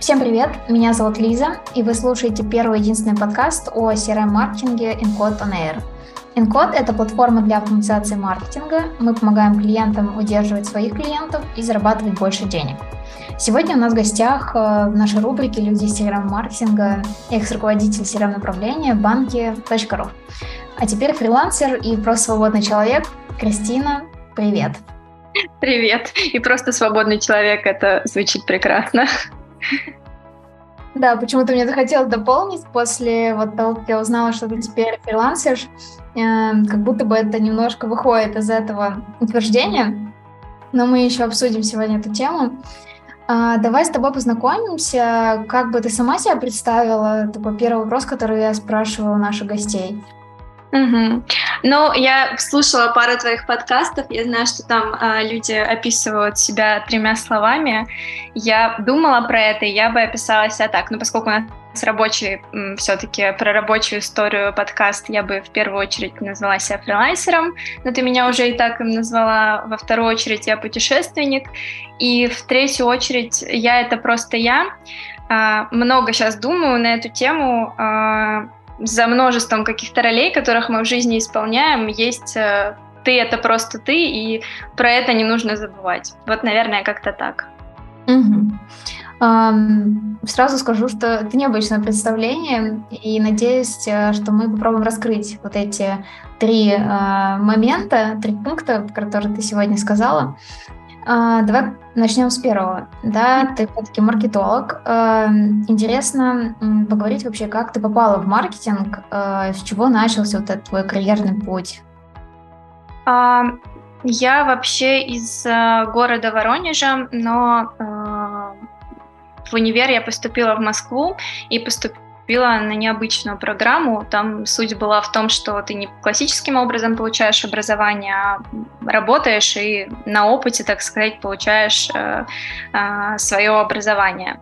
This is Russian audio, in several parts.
Всем привет, меня зовут Лиза, и вы слушаете первый единственный подкаст о CRM-маркетинге Encode On Air. Encode — это платформа для автоматизации маркетинга. Мы помогаем клиентам удерживать своих клиентов и зарабатывать больше денег. Сегодня у нас в гостях э, в нашей рубрике «Люди CRM-маркетинга» экс-руководитель CRM-направления банки.ру. А теперь фрилансер и просто свободный человек Кристина. Привет! Привет! И просто свободный человек, это звучит прекрасно. Да, почему-то мне захотелось дополнить после вот того, как я узнала, что ты теперь фрилансер, э, как будто бы это немножко выходит из этого утверждения, но мы еще обсудим сегодня эту тему. А, давай с тобой познакомимся. Как бы ты сама себя представила? Такой первый вопрос, который я спрашивала наших гостей. Угу. Ну, я слушала пару твоих подкастов, я знаю, что там э, люди описывают себя тремя словами. Я думала про это, и я бы описала себя так, ну, поскольку у нас рабочий, все-таки про рабочую историю подкаст, я бы в первую очередь назвала себя фрилансером, но ты меня уже и так им назвала, во вторую очередь я путешественник, и в третью очередь я — это просто я. Э, много сейчас думаю на эту тему, э, за множеством каких-то ролей, которых мы в жизни исполняем, есть э, ты это просто ты, и про это не нужно забывать. Вот, наверное, как-то так. Угу. Um, сразу скажу, что это необычное представление, и надеюсь, э, что мы попробуем раскрыть вот эти три uh, момента, три пункта, которые ты сегодня сказала. А, давай начнем с первого. Да, ты все-таки маркетолог. А, интересно поговорить вообще, как ты попала в маркетинг, а, с чего начался вот этот твой карьерный путь? А, я вообще из а, города Воронежа, но а, в универ я поступила в Москву и поступила поступила на необычную программу. Там суть была в том, что ты не классическим образом получаешь образование, а работаешь и на опыте, так сказать, получаешь э, э, свое образование.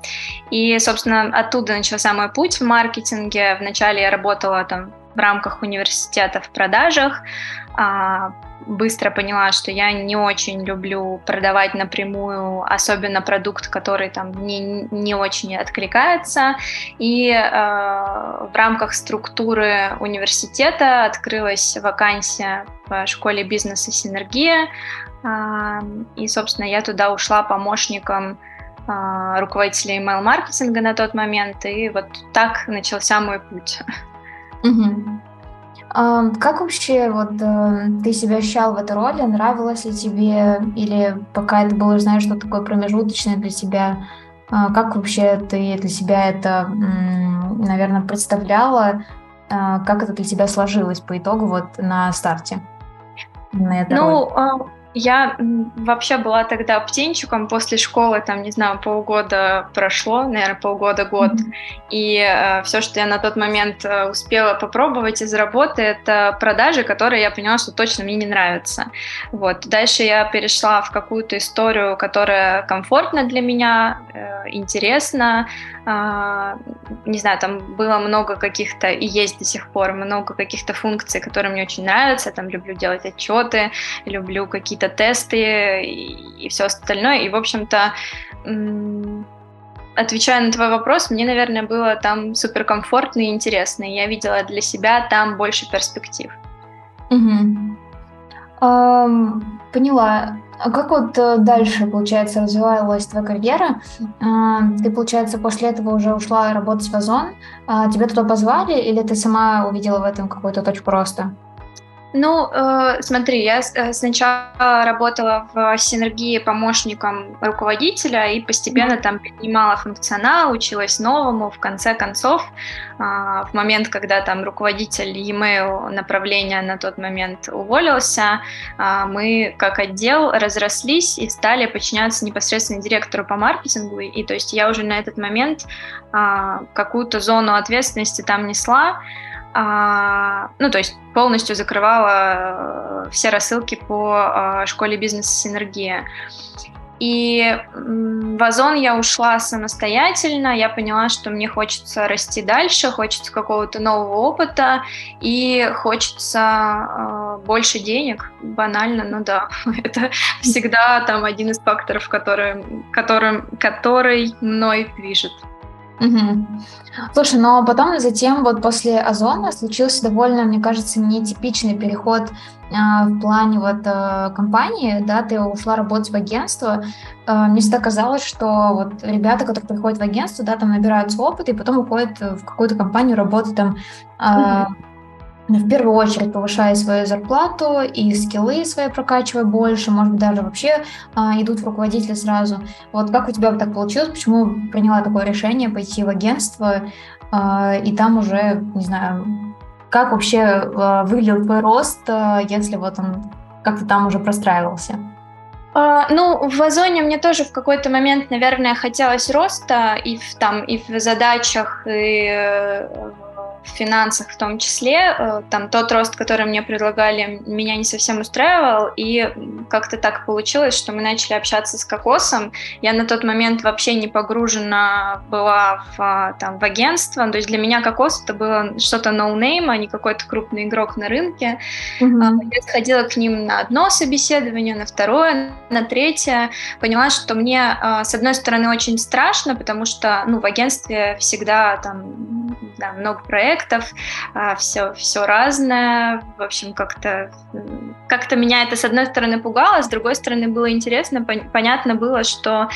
И, собственно, оттуда начался мой путь в маркетинге. Вначале я работала там в рамках университета в продажах, а, быстро поняла, что я не очень люблю продавать напрямую, особенно продукт, который там не, не очень откликается. И э, в рамках структуры университета открылась вакансия в школе бизнеса «Синергия». Э, и, собственно, я туда ушла помощником э, руководителя email-маркетинга на тот момент. И вот так начался мой путь. Угу. Как вообще вот э, ты себя ощущал в этой роли? Нравилось ли тебе или пока это было, знаешь, что такое промежуточное для тебя? А, как вообще ты для себя это, наверное, представляла? А, как это для тебя сложилось по итогу вот на старте? На ну, роль? Я вообще была тогда птенчиком после школы, там, не знаю, полгода прошло, наверное, полгода-год. Mm-hmm. И э, все, что я на тот момент э, успела попробовать из работы, это продажи, которые я поняла, что точно мне не нравятся. Вот. Дальше я перешла в какую-то историю, которая комфортна для меня, э, интересна, а, не знаю, там было много каких-то, и есть до сих пор много каких-то функций, которые мне очень нравятся, там люблю делать отчеты, люблю какие-то тесты и, и все остальное, и, в общем-то, отвечая на твой вопрос, мне, наверное, было там суперкомфортно и интересно, я видела для себя там больше перспектив. Угу. Um, поняла. А как вот э, дальше, получается, развивалась твоя карьера? А, ты, получается, после этого уже ушла работать в Озон. А, тебя туда позвали или ты сама увидела в этом какую-то точку роста? Ну, э, смотри, я э, сначала работала в синергии помощником руководителя и постепенно там поднимала функционал, училась новому. В конце концов, э, в момент, когда там руководитель e-mail направления на тот момент уволился, э, мы как отдел разрослись и стали подчиняться непосредственно директору по маркетингу. И то есть я уже на этот момент э, какую-то зону ответственности там несла. А, ну, то есть полностью закрывала э, все рассылки по а, школе бизнеса «Синергия». И в Озон я ушла самостоятельно, я поняла, что мне хочется расти дальше, хочется какого-то нового опыта и хочется э, больше денег, банально, ну да, это всегда там один из факторов, который, которым, который мной движет. Угу. Слушай, но потом затем вот после Озона случился довольно, мне кажется, нетипичный переход а, в плане вот а, компании, да, ты ушла работать в агентство. А, мне всегда казалось, что вот ребята, которые приходят в агентство, да, там набираются опыт и потом уходят в какую-то компанию работать там угу в первую очередь повышая свою зарплату и скиллы свои прокачивая больше, может быть, даже вообще а, идут в руководители сразу. Вот как у тебя так получилось, почему приняла такое решение пойти в агентство а, и там уже, не знаю, как вообще а, выглядел твой рост, а, если вот он как-то там уже простраивался? Uh, ну, в Озоне мне тоже в какой-то момент, наверное, хотелось роста и в, там, и в задачах, и э, в финансах в том числе. Э, там тот рост, который мне предлагали, меня не совсем устраивал, и как-то так получилось, что мы начали общаться с Кокосом. Я на тот момент вообще не погружена была в, а, там, в агентство, то есть для меня Кокос это было что-то no-name, а не какой-то крупный игрок на рынке. Mm-hmm. Я сходила к ним на одно собеседование, на второе, на третье, поняла, что мне, а, с одной стороны, очень страшно, потому что ну, в агентстве всегда там да, много проектов, все, а, все разное. В общем, как-то как меня это, с одной стороны, пугало, с другой стороны, было интересно. Понятно было, что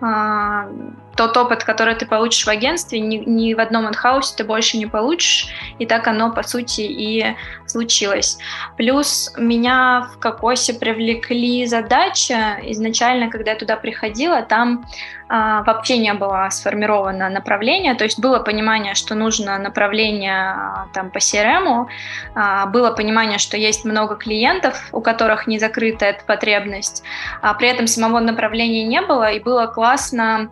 а, тот опыт, который ты получишь в агентстве, ни, ни в одном инхаусе ты больше не получишь, и так оно, по сути, и случилось. Плюс меня в Кокосе привлекли задачи. Изначально, когда я туда приходила, там а, вообще не было сформировано направление, то есть было понимание, что нужно направление а, там, по CRM, а, было понимание, что есть много клиентов, у которых не закрыта эта потребность, а при этом самого направления не было, и было классно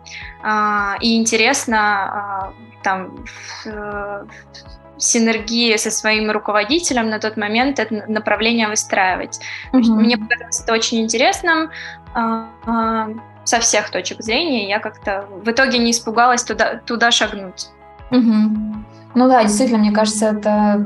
и интересно а, там э, синергии со своим руководителем на тот момент это направление выстраивать. Mm-hmm. Мне показалось это очень интересным а, со всех точек зрения. Я как-то в итоге не испугалась туда, туда шагнуть. Mm-hmm. Ну да, действительно, мне кажется, это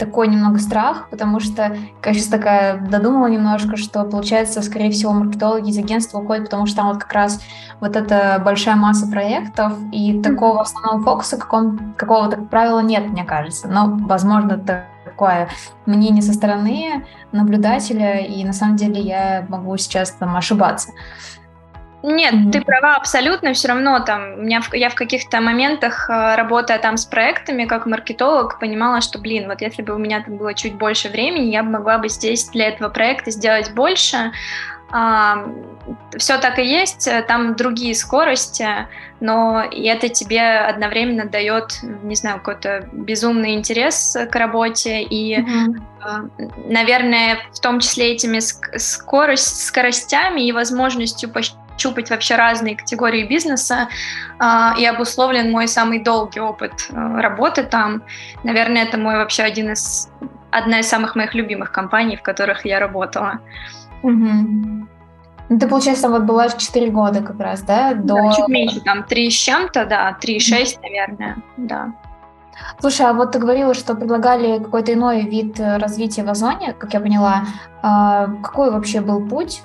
такой немного страх, потому что я сейчас такая додумала немножко, что получается, скорее всего, маркетологи из агентства уходят, потому что там вот как раз вот эта большая масса проектов, и такого основного фокуса какого-то, как правило, нет, мне кажется. Но, возможно, это такое мнение со стороны наблюдателя, и на самом деле я могу сейчас там ошибаться. Нет, mm-hmm. ты права абсолютно. Все равно там у меня в, я в каких-то моментах, э, работая там с проектами, как маркетолог, понимала, что, блин, вот если бы у меня там было чуть больше времени, я бы могла бы здесь для этого проекта сделать больше. А, все так и есть, там другие скорости, но это тебе одновременно дает, не знаю, какой-то безумный интерес к работе и, mm-hmm. наверное, в том числе этими скорость, скоростями и возможностью щупать вообще разные категории бизнеса, э, и обусловлен мой самый долгий опыт э, работы там. Наверное, это мой вообще один из, одна из самых моих любимых компаний, в которых я работала. Угу. Ну, ты, получается, вот была 4 года как раз, да? До... Да, чуть меньше, там 3 с чем-то, да, 3,6, наверное, да. Слушай, а вот ты говорила, что предлагали какой-то иной вид э, развития в Озоне, как я поняла. А, какой вообще был путь?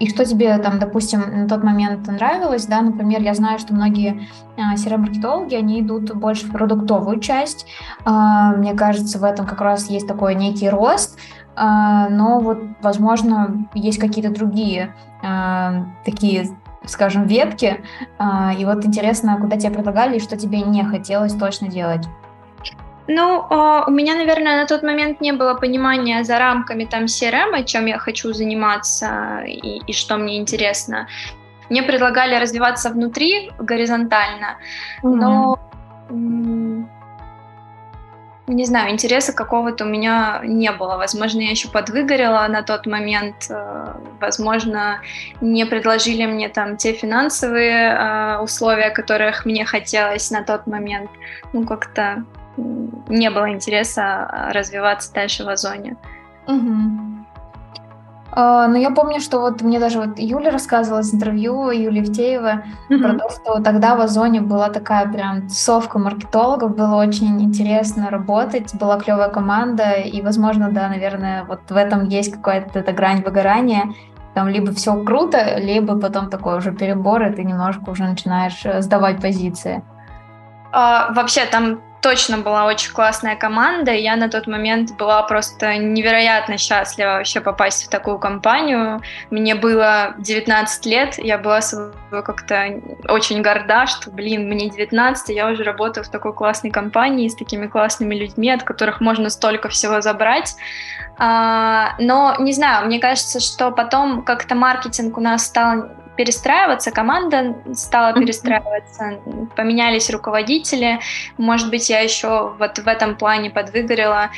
А, и что тебе там, допустим, на тот момент нравилось, да, например, я знаю, что многие а, CRM-маркетологи, они идут больше в продуктовую часть, а, мне кажется, в этом как раз есть такой некий рост, а, но вот, возможно, есть какие-то другие такие скажем, ветки, и вот интересно, куда тебе предлагали и что тебе не хотелось точно делать. Ну, а, у меня, наверное, на тот момент не было понимания за рамками там CRM, чем я хочу заниматься и, и что мне интересно. Мне предлагали развиваться внутри горизонтально, mm-hmm. но не знаю, интереса какого-то у меня не было. Возможно, я еще подвыгорела на тот момент. Э, возможно, не предложили мне там те финансовые э, условия, которых мне хотелось на тот момент. Ну, как-то не было интереса а, развиваться дальше в Озоне. Угу. Uh, ну, я помню, что вот мне даже вот Юля рассказывала из интервью, Юлия Евтеева, mm-hmm. про то, что тогда в Озоне была такая прям тусовка маркетологов, было очень интересно работать, была клевая команда, и, возможно, да, наверное, вот в этом есть какая-то эта грань выгорания, там либо все круто, либо потом такой уже перебор, и ты немножко уже начинаешь э, сдавать позиции. А, вообще там точно была очень классная команда, и я на тот момент была просто невероятно счастлива вообще попасть в такую компанию. Мне было 19 лет, я была как-то очень горда, что, блин, мне 19, я уже работаю в такой классной компании с такими классными людьми, от которых можно столько всего забрать. А, но, не знаю, мне кажется, что потом как-то маркетинг у нас стал перестраиваться, команда стала перестраиваться, поменялись руководители. Может быть, я еще вот в этом плане подвыгорела.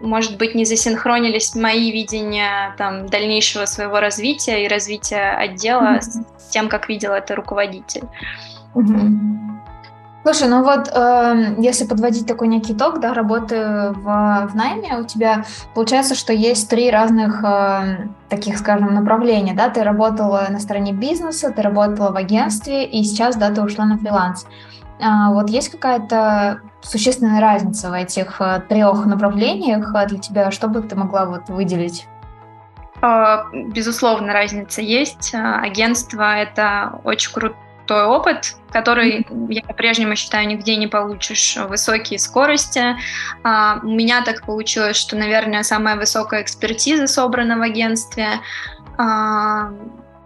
Может быть, не засинхронились мои видения там, дальнейшего своего развития и развития отдела mm-hmm. с тем, как видел это руководитель. Mm-hmm. Слушай, ну вот э, если подводить такой некий итог, да, работы в, в найме, у тебя получается, что есть три разных э, таких, скажем, направления, да, ты работала на стороне бизнеса, ты работала в агентстве, и сейчас, да, ты ушла на фриланс. А, вот есть какая-то существенная разница в этих э, трех направлениях для тебя, что бы ты могла вот выделить? А, безусловно, разница есть. Агентство — это очень круто крутой опыт, который я по-прежнему считаю нигде не получишь высокие скорости. А, у меня так получилось, что, наверное, самая высокая экспертиза собрана в агентстве, а,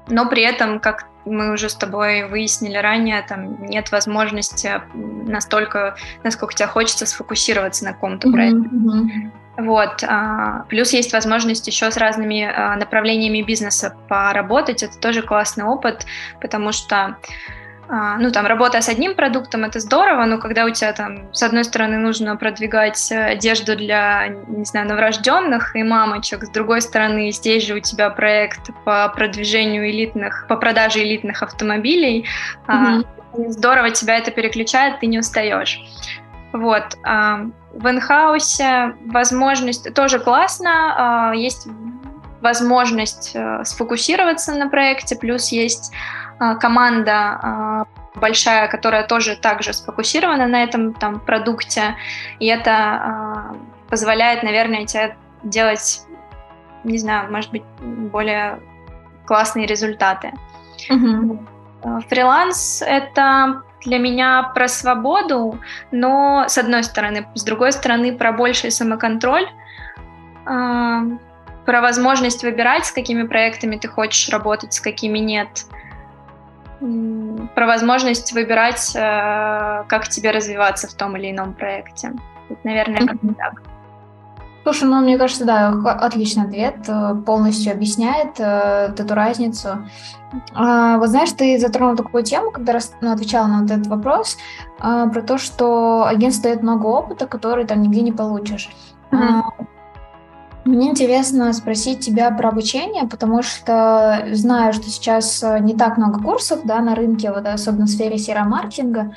но при этом, как мы уже с тобой выяснили ранее, там нет возможности настолько, насколько тебе хочется сфокусироваться на каком-то проекте. Mm-hmm. Вот. А, плюс есть возможность еще с разными а, направлениями бизнеса поработать. Это тоже классный опыт, потому что а, ну, там, работа с одним продуктом, это здорово, но когда у тебя там, с одной стороны, нужно продвигать одежду для, не знаю, новорожденных и мамочек, с другой стороны, здесь же у тебя проект по продвижению элитных, по продаже элитных автомобилей, mm-hmm. здорово тебя это переключает, ты не устаешь. Вот. В инхаусе возможность тоже классно, а, есть возможность э, сфокусироваться на проекте, плюс есть а, команда а, большая, которая тоже также сфокусирована на этом там продукте, и это позволяет, наверное, тебе делать, не знаю, может быть, более классные результаты. Mm-hmm. Фриланс — это для меня про свободу, но с одной стороны, с другой стороны про больший самоконтроль, э, про возможность выбирать, с какими проектами ты хочешь работать, с какими нет, про возможность выбирать, э, как тебе развиваться в том или ином проекте. Вот, наверное, как-то так. Слушай, ну, мне кажется, да, отличный ответ, э, полностью объясняет э, эту разницу. А, вот знаешь, ты затронул такую тему, когда ну, отвечала на вот этот вопрос, а, про то, что агентство дает много опыта, который там нигде не получишь. Mm-hmm. Мне интересно спросить тебя про обучение, потому что знаю, что сейчас э, не так много курсов да, на рынке, вот, особенно в сфере серомаркетинга. маркетинга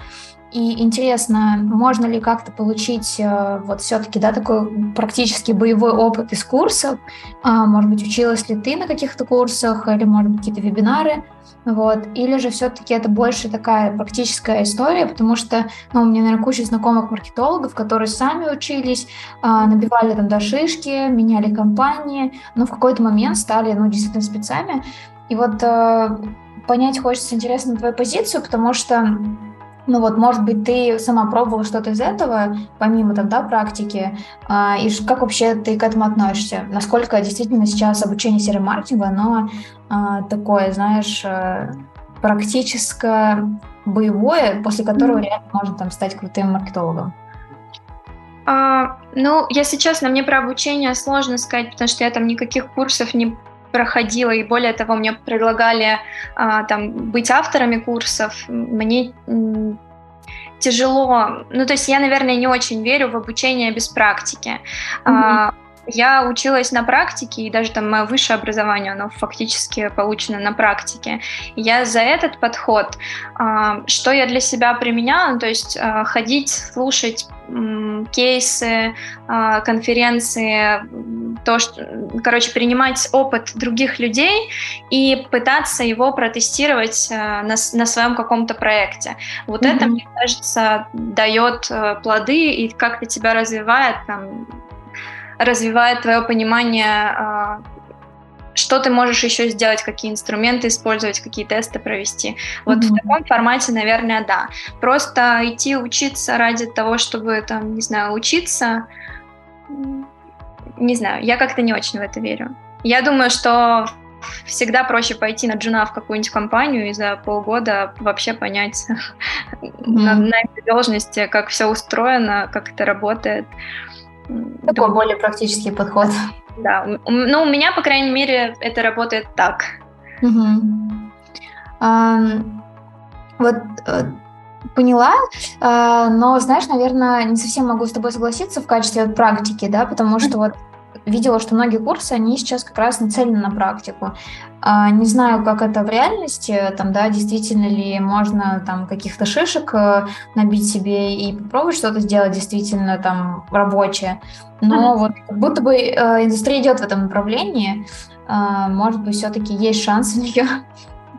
и интересно, можно ли как-то получить э, вот все-таки да, такой практически боевой опыт из курсов? А, может быть, училась ли ты на каких-то курсах или, может быть, какие-то вебинары? Вот. Или же все-таки это больше такая практическая история, потому что ну, у меня, наверное, куча знакомых маркетологов, которые сами учились, а, набивали там до шишки, меняли компании, но в какой-то момент стали ну, действительно спецами. И вот э, понять хочется интересно твою позицию, потому что ну вот, может быть, ты сама пробовала что-то из этого, помимо тогда практики, а, и как вообще ты к этому относишься? Насколько действительно сейчас обучение серой маркетинга, оно а, такое, знаешь, э, практическое, боевое, после которого реально можно там стать крутым маркетологом? А, ну, если честно, мне про обучение сложно сказать, потому что я там никаких курсов не проходила, и более того, мне предлагали а, там быть авторами курсов. Мне тяжело, ну то есть я, наверное, не очень верю в обучение без практики. Mm-hmm. А, я училась на практике, и даже там мое высшее образование, оно фактически получено на практике. Я за этот подход, а, что я для себя применяла, ну, то есть а, ходить, слушать кейсы, а, конференции, то, что, короче, принимать опыт других людей и пытаться его протестировать на, на своем каком-то проекте. Вот mm-hmm. это, мне кажется, дает э, плоды и как-то тебя развивает там, развивает твое понимание, а, что ты можешь еще сделать, какие инструменты использовать, какие тесты провести. Вот mm-hmm. в таком формате, наверное, да. Просто идти учиться ради того, чтобы, там, не знаю, учиться, не знаю, я как-то не очень в это верю. Я думаю, что всегда проще пойти на джуна в какую-нибудь компанию и за полгода вообще понять mm-hmm. на, на этой должности, как все устроено, как это работает. Такой Думаю, более практический подход. Да, ну у меня, по крайней мере, это работает так. Угу. А, вот поняла, но, знаешь, наверное, не совсем могу с тобой согласиться в качестве практики, да, потому что вот видела, что многие курсы, они сейчас как раз нацелены на практику. А, не знаю, как это в реальности, там, да, действительно ли можно там каких-то шишек э, набить себе и попробовать что-то сделать действительно там рабочее. Но mm-hmm. вот как будто бы э, индустрия идет в этом направлении, э, может быть, все-таки есть шанс в нее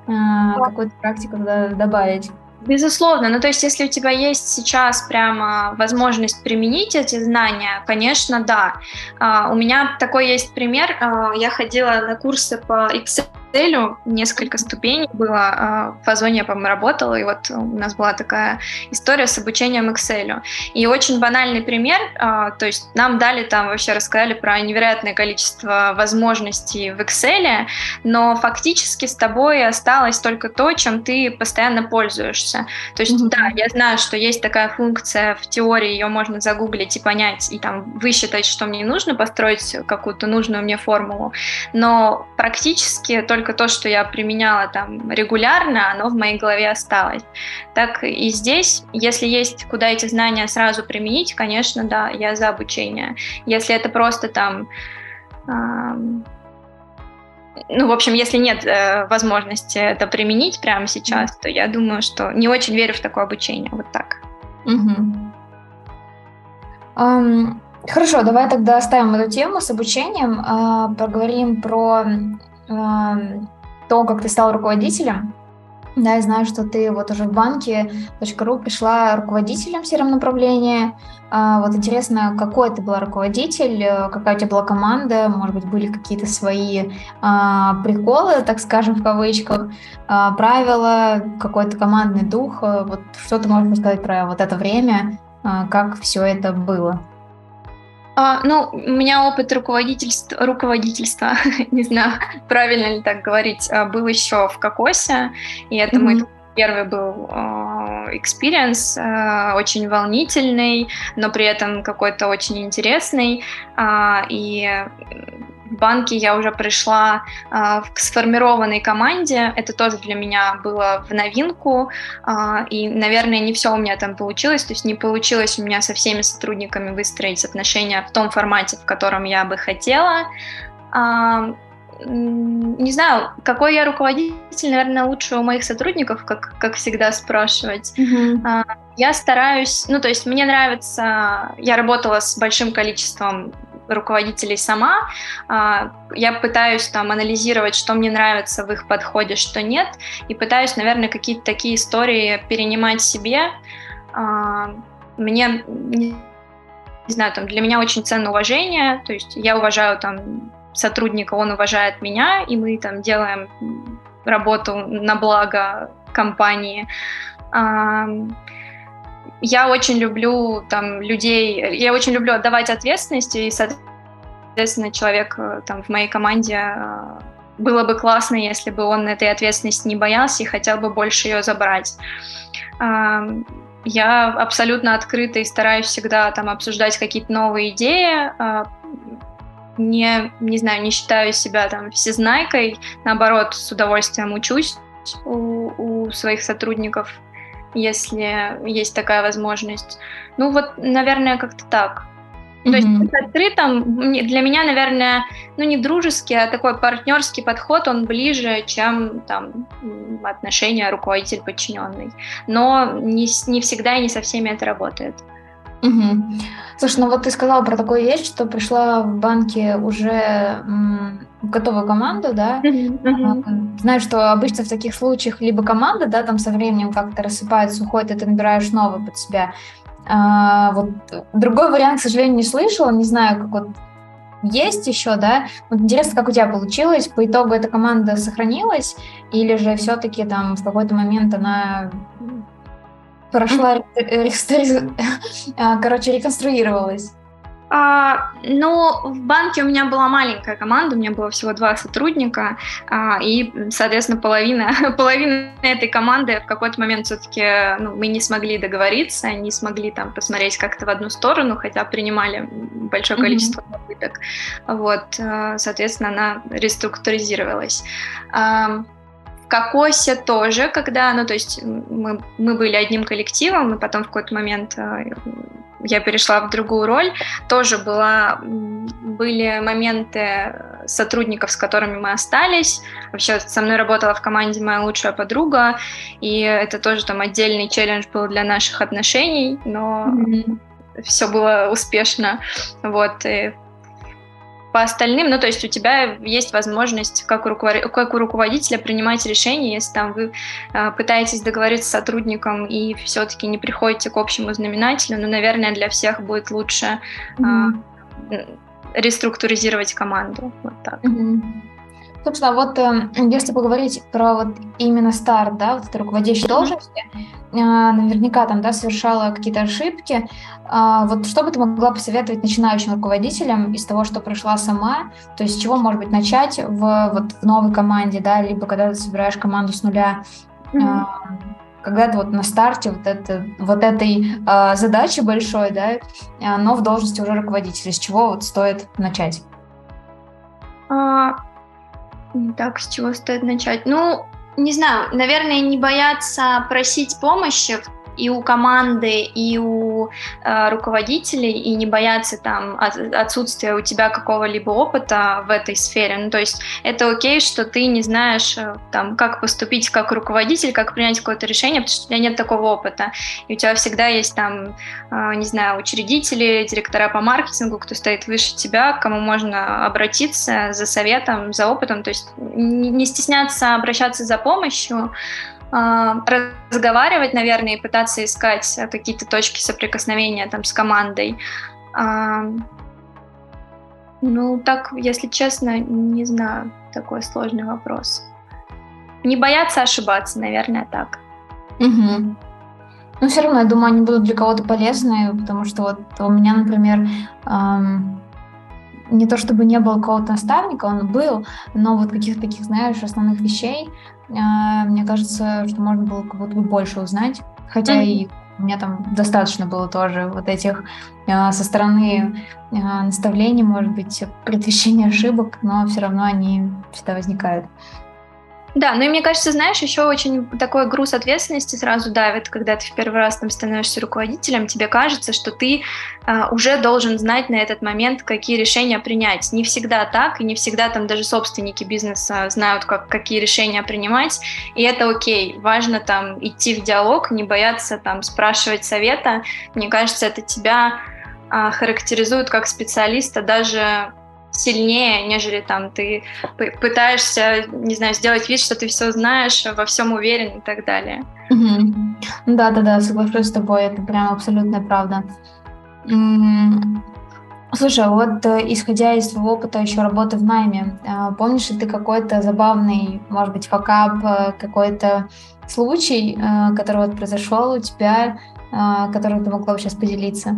э, какую-то практику добавить. Безусловно. Ну, то есть, если у тебя есть сейчас прямо возможность применить эти знания, конечно, да. Uh, у меня такой есть пример. Uh, я ходила на курсы по Excel Excel несколько ступеней было. А, в Озоне я, по-моему, работала, и вот у нас была такая история с обучением Excel. И очень банальный пример, а, то есть нам дали там, вообще рассказали про невероятное количество возможностей в Excel, но фактически с тобой осталось только то, чем ты постоянно пользуешься. То есть, mm-hmm. да, я знаю, что есть такая функция в теории, ее можно загуглить и понять, и там высчитать, что мне нужно, построить какую-то нужную мне формулу, но практически только только то, что я применяла там регулярно, оно в моей голове осталось. Так и здесь, если есть куда эти знания сразу применить, конечно, да, я за обучение. Если это просто там ну, в общем, если нет э, возможности это применить прямо сейчас, то я думаю, что не очень верю в такое обучение. Вот так. Угу. Um, хорошо, давай тогда оставим эту тему с обучением, uh, поговорим про то, как ты стал руководителем. Да, я знаю, что ты вот уже в банке .ру пришла руководителем сером направлении. А, вот интересно, какой ты была руководитель, э, какая у тебя была команда, может быть, были какие-то свои а, приколы, так скажем, в кавычках, а, правила, какой-то командный дух. Э, вот что ты можешь сказать про вот это время, а, как все это было? А, ну, у меня опыт руководительства, руководительства, не знаю, правильно ли так говорить, а, был еще в Кокосе, и это mm-hmm. мой первый был experience, uh, очень волнительный, но при этом какой-то очень интересный, и в банке я уже пришла э, к сформированной команде. Это тоже для меня было в новинку. Э, и, наверное, не все у меня там получилось. То есть не получилось у меня со всеми сотрудниками выстроить отношения в том формате, в котором я бы хотела. Э, не знаю, какой я руководитель, наверное, лучше у моих сотрудников, как, как всегда спрашивать. Mm-hmm. Я стараюсь, ну, то есть мне нравится, я работала с большим количеством руководителей сама. А, я пытаюсь там анализировать, что мне нравится в их подходе, что нет, и пытаюсь, наверное, какие-то такие истории перенимать себе. А, мне, не знаю, там для меня очень ценно уважение, то есть я уважаю там сотрудника, он уважает меня, и мы там делаем работу на благо компании. Я очень люблю там людей, я очень люблю отдавать ответственность, и, соответственно, человек э, там в моей команде э, было бы классно, если бы он этой ответственности не боялся и хотел бы больше ее забрать. Я абсолютно открыта и стараюсь всегда там обсуждать какие-то новые идеи, а, не, не знаю, не считаю себя там всезнайкой, наоборот, с удовольствием учусь у, у своих сотрудников если есть такая возможность. Ну вот, наверное, как-то так. Mm-hmm. То есть открытым для меня, наверное, ну не дружеский, а такой партнерский подход, он ближе, чем там отношения руководитель-подчиненный. Но не, не всегда и не со всеми это работает. Угу. Слушай, ну вот ты сказала про такую вещь, что пришла в банке уже готовую команду, да? Uh-huh. Знаю, что обычно в таких случаях либо команда, да, там со временем как-то рассыпается, уходит, и ты набираешь новую под себя. А, вот другой вариант, к сожалению, не слышала, не знаю, как вот есть еще, да? Вот интересно, как у тебя получилось? По итогу эта команда сохранилась или же все-таки там в какой-то момент она прошла, короче, реконструировалась? А, ну, в банке у меня была маленькая команда, у меня было всего два сотрудника, а, и, соответственно, половина, половина этой команды в какой-то момент все-таки ну, мы не смогли договориться, не смогли там посмотреть как-то в одну сторону, хотя принимали большое количество mm-hmm. попыток. Вот, а, соответственно, она реструктуризировалась. Кокосе тоже, когда, ну, то есть мы, мы были одним коллективом, и потом в какой-то момент а, я перешла в другую роль, тоже была, были моменты сотрудников, с которыми мы остались. Вообще со мной работала в команде моя лучшая подруга, и это тоже там отдельный челлендж был для наших отношений, но mm-hmm. все было успешно. Вот, и по остальным, ну, то есть у тебя есть возможность, как у, руковод... как у руководителя, принимать решения, если там вы э, пытаетесь договориться с сотрудником и все-таки не приходите к общему знаменателю, ну, наверное, для всех будет лучше э, реструктуризировать команду. Вот так. Mm-hmm. Собственно, вот э, если поговорить про вот именно старт, да, вот этой руководящей должности, э, наверняка там, да, совершала какие-то ошибки. Э, вот что бы ты могла посоветовать начинающим руководителям из того, что прошла сама, то есть с чего, может быть, начать в, вот, в новой команде, да, либо когда ты собираешь команду с нуля, mm-hmm. когда ты вот на старте вот, это, вот этой э, задачи большой, да, но в должности уже руководителя, с чего вот стоит начать? Так, с чего стоит начать? Ну, не знаю, наверное, не бояться просить помощи в и у команды, и у э, руководителей, и не бояться там от, отсутствия у тебя какого-либо опыта в этой сфере. Ну, то есть это окей, что ты не знаешь э, там, как поступить как руководитель, как принять какое-то решение, потому что у тебя нет такого опыта. И у тебя всегда есть там, э, не знаю, учредители, директора по маркетингу, кто стоит выше тебя, к кому можно обратиться за советом, за опытом. То есть не, стесняться обращаться за помощью, разговаривать, наверное, и пытаться искать какие-то точки соприкосновения там с командой. А, ну, так, если честно, не знаю, такой сложный вопрос. Не бояться ошибаться, наверное, так. Угу. Но все равно, я думаю, они будут для кого-то полезны, потому что вот у меня, например, эм, не то чтобы не было какого-то наставника, он был, но вот каких-то таких, знаешь, основных вещей а, мне кажется, что можно было как будто бы больше узнать, хотя mm-hmm. и у меня там достаточно было тоже вот этих а, со стороны а, наставлений, может быть, предвещения ошибок, но все равно они всегда возникают. Да, ну и мне кажется, знаешь, еще очень такой груз ответственности сразу давит, когда ты в первый раз там становишься руководителем, тебе кажется, что ты а, уже должен знать на этот момент, какие решения принять. Не всегда так, и не всегда там даже собственники бизнеса знают, как, какие решения принимать, и это окей. Важно там идти в диалог, не бояться там спрашивать совета. Мне кажется, это тебя а, характеризует как специалиста даже сильнее, нежели там ты пытаешься, не знаю, сделать вид, что ты все знаешь, во всем уверен и так далее. Да-да-да, соглашусь с тобой, это прям абсолютная правда. Слушай, а вот э, исходя из твоего опыта еще работы в найме, э, помнишь ли ты какой-то забавный, может быть, факап, э, какой-то случай, который вот произошел у тебя, который ты могла бы сейчас поделиться?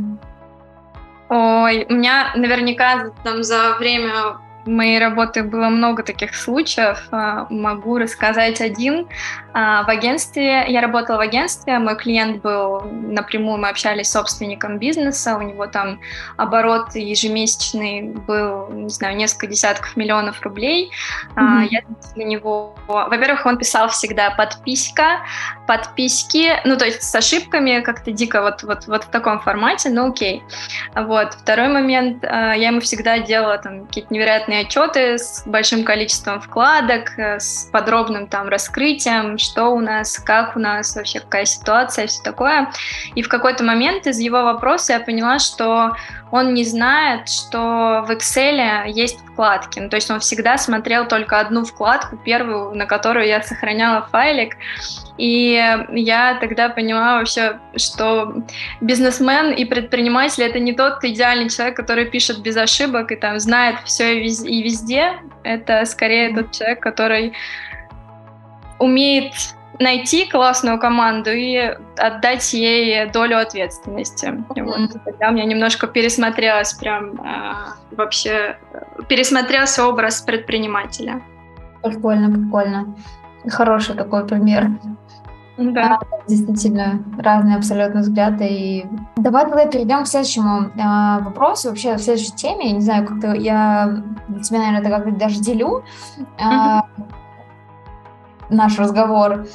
Ой, у меня наверняка там за время моей работы было много таких случаев. А, могу рассказать один. А, в агентстве, я работала в агентстве, мой клиент был напрямую, мы общались с собственником бизнеса, у него там оборот ежемесячный был, не знаю, несколько десятков миллионов рублей. Mm-hmm. Я для него, во-первых, он писал всегда подписка, подписки, ну то есть с ошибками как-то дико вот, вот, вот в таком формате, ну окей. Вот. Второй момент, я ему всегда делала там какие-то невероятные понятные отчеты с большим количеством вкладок, э, с подробным там раскрытием, что у нас, как у нас, вообще какая ситуация, все такое. И в какой-то момент из его вопроса я поняла, что он не знает, что в Excel есть вкладки. Ну, то есть он всегда смотрел только одну вкладку, первую, на которую я сохраняла файлик. И я тогда поняла вообще, что бизнесмен и предприниматель это не тот идеальный человек, который пишет без ошибок и там знает все и везде. Это скорее тот человек, который умеет найти классную команду и отдать ей долю ответственности. Mm-hmm. Вот. Тогда у меня немножко пересмотрелось прям э, вообще, пересмотрелся образ предпринимателя. Прикольно, прикольно. Хороший такой пример. Да. Действительно, разные абсолютно взгляды. И давай тогда перейдем к следующему э, вопросу, вообще в следующей теме. Я не знаю, как-то я тебя, наверное, это как-то даже делю. Э, наш разговор.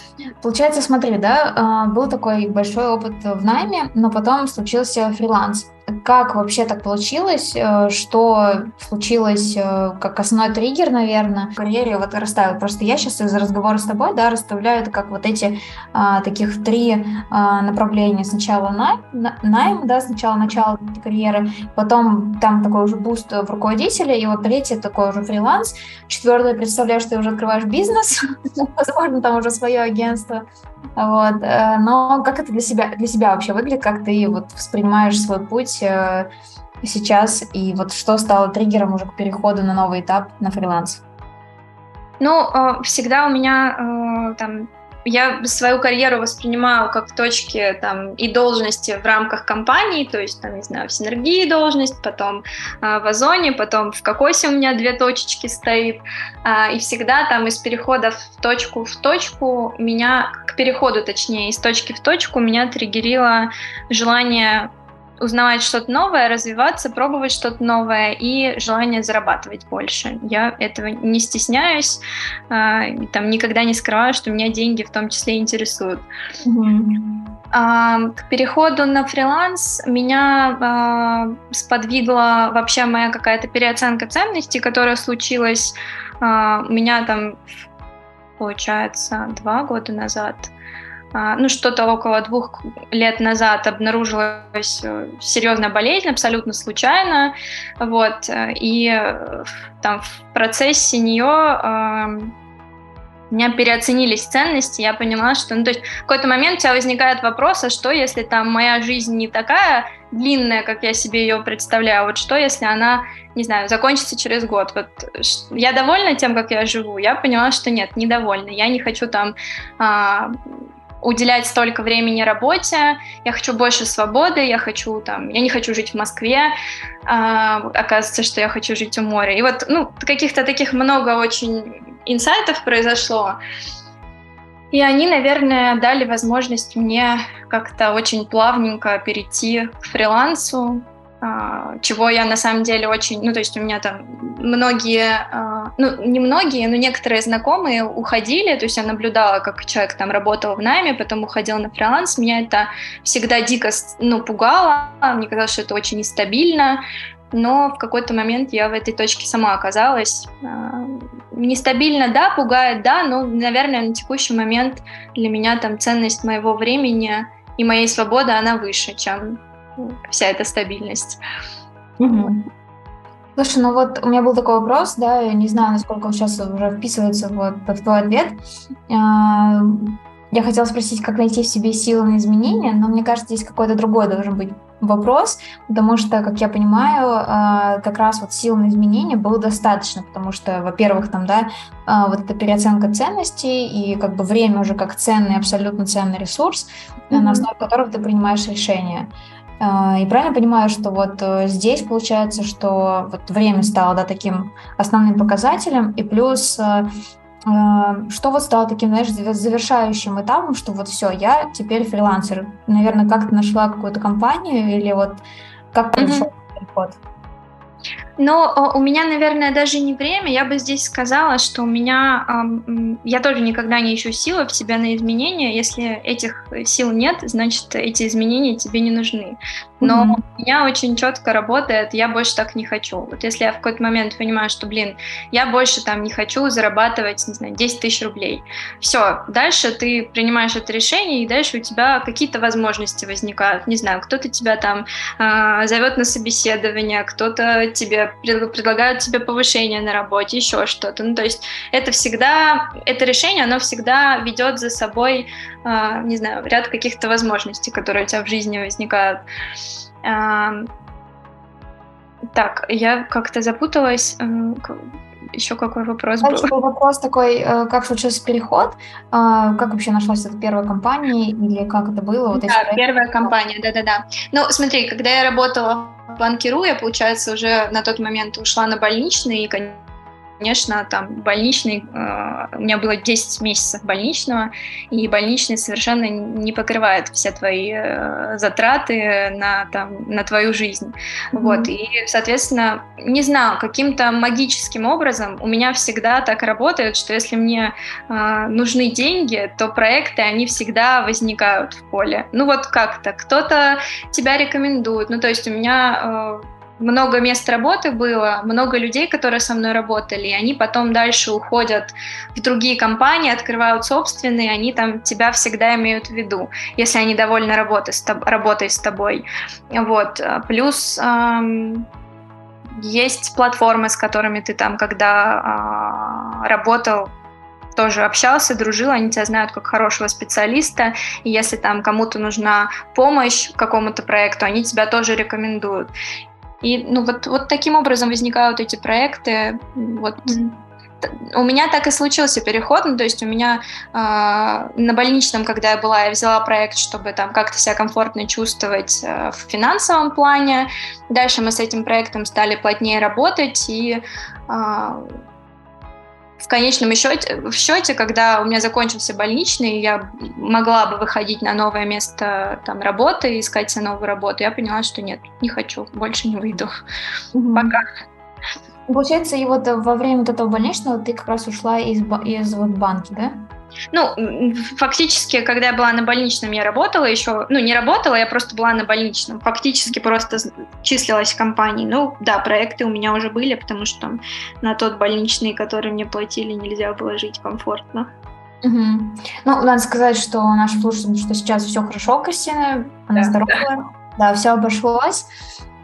Получается, смотри, да, а, был такой большой опыт в найме, но потом случился фриланс. Как вообще так получилось? Э, что случилось э, как основной триггер, наверное, в карьере вот расставил? Просто я сейчас из разговора с тобой, да, расставляю это как вот эти а, таких три а, направления. Сначала найм, найм, да, сначала начало карьеры, потом там такой уже буст в руководителя, и вот третье такой уже фриланс. Четвертое, представляешь, ты уже открываешь бизнес, возможно, там уже свое агентство. Вот. Э, но как это для себя, для себя вообще выглядит? Как ты вот воспринимаешь свой путь э, сейчас? И вот что стало триггером уже к переходу на новый этап на фриланс? Ну, э, всегда у меня там я свою карьеру воспринимаю как точки там и должности в рамках компании, то есть там, не знаю, в синергии должность, потом э, в Озоне, потом в Кокосе у меня две точечки стоит, э, и всегда там из перехода в точку в точку меня, к переходу точнее, из точки в точку меня триггерило желание узнавать что-то новое, развиваться, пробовать что-то новое и желание зарабатывать больше. Я этого не стесняюсь, э, там никогда не скрываю, что меня деньги в том числе интересуют. Mm-hmm. Э, к переходу на фриланс меня э, сподвигла вообще моя какая-то переоценка ценностей, которая случилась у меня там, получается, два года назад. А, ну, что-то около двух лет назад обнаружилась э, серьезная болезнь, абсолютно случайно, вот, э, и э, там в процессе нее у меня переоценились ценности, я поняла, что, ну, то есть в какой-то момент у тебя возникает вопрос, а что, если там моя жизнь не такая длинная, как я себе ее представляю, вот что, если она, не знаю, закончится через год, вот я довольна тем, как я живу, я поняла, что нет, недовольна, я не хочу там а, уделять столько времени работе, я хочу больше свободы, я хочу там, я не хочу жить в Москве, а, оказывается, что я хочу жить у моря. И вот, ну, каких-то таких много очень инсайтов произошло, и они, наверное, дали возможность мне как-то очень плавненько перейти к фрилансу, чего я на самом деле очень, ну то есть у меня там многие, а, ну не многие, но некоторые знакомые уходили, то есть я наблюдала, как человек там работал в найме, потом уходил на фриланс, меня это всегда дико, ну пугало, мне казалось, что это очень нестабильно, но в какой-то момент я в этой точке сама оказалась. А, нестабильно, да, пугает, да, но, наверное, на текущий момент для меня там ценность моего времени и моей свободы, она выше, чем вся эта стабильность. Угу. Слушай, ну вот у меня был такой вопрос, да, я не знаю, насколько он сейчас уже вписывается вот в твой ответ. А, я хотела спросить, как найти в себе силы на изменения, но мне кажется, здесь какой-то другой должен быть вопрос, потому что, как я понимаю, а, как раз вот сил на изменения было достаточно, потому что, во-первых, там, да, а, вот эта переоценка ценностей и как бы время уже как ценный, абсолютно ценный ресурс, mm-hmm. на основе которого ты принимаешь решения. А, и правильно понимаю, что вот э, здесь получается, что вот время стало да, таким основным показателем, и плюс э, э, что вот стало таким, знаешь, завершающим этапом, что вот все, я теперь фрилансер. Наверное, как ты нашла какую-то компанию или вот как произошел mm-hmm. переход? Но у меня, наверное, даже не время. Я бы здесь сказала, что у меня... Я тоже никогда не ищу силы в себя на изменения. Если этих сил нет, значит, эти изменения тебе не нужны. Но mm-hmm. у меня очень четко работает, я больше так не хочу. Вот если я в какой-то момент понимаю, что, блин, я больше там не хочу зарабатывать, не знаю, 10 тысяч рублей. Все, дальше ты принимаешь это решение, и дальше у тебя какие-то возможности возникают. Не знаю, кто-то тебя там э, зовет на собеседование, кто-то тебе предлагает тебе повышение на работе, еще что-то. Ну, то есть это всегда, это решение, оно всегда ведет за собой, э, не знаю, ряд каких-то возможностей, которые у тебя в жизни возникают. Так, я как-то запуталась. Еще какой вопрос Кстати, был? Вопрос такой, э, как случился переход? А, как вообще нашлась эта первая компания? Или как это было? Вот да, первая компания, да-да-да. Ну, смотри, когда я работала в банке я, получается, уже на тот момент ушла на больничный, и, конечно, конечно, там больничный, э, у меня было 10 месяцев больничного, и больничный совершенно не покрывает все твои э, затраты на, там, на твою жизнь. Mm-hmm. Вот, и, соответственно, не знаю, каким-то магическим образом у меня всегда так работает, что если мне э, нужны деньги, то проекты, они всегда возникают в поле. Ну вот как-то, кто-то тебя рекомендует, ну то есть у меня... Э, много мест работы было, много людей, которые со мной работали, и они потом дальше уходят в другие компании, открывают собственные, они там тебя всегда имеют в виду, если они довольны работой с, тоб- работой с тобой. Вот. Плюс эм, есть платформы, с которыми ты там, когда э, работал, тоже общался, дружил, они тебя знают как хорошего специалиста, и если там кому-то нужна помощь какому-то проекту, они тебя тоже рекомендуют. И ну, вот, вот таким образом возникают эти проекты. Вот. У меня так и случился переход, ну, то есть у меня э, на больничном, когда я была, я взяла проект, чтобы там как-то себя комфортно чувствовать э, в финансовом плане. Дальше мы с этим проектом стали плотнее работать, и э, в конечном счете, в счете, когда у меня закончился больничный, я могла бы выходить на новое место там, работы, искать себе новую работу, я поняла, что нет, не хочу, больше не выйду. Угу. Пока. Получается, и вот во время вот этого больничного ты как раз ушла из, из вот банки, да? Ну, фактически, когда я была на больничном, я работала еще, ну, не работала, я просто была на больничном, фактически просто числилась в компании. Ну, да, проекты у меня уже были, потому что на тот больничный, который мне платили, нельзя было жить комфортно. Угу. Ну, надо сказать, что нашим слушателям, что сейчас все хорошо, Кристина, она да. здоровая, да, все обошлось.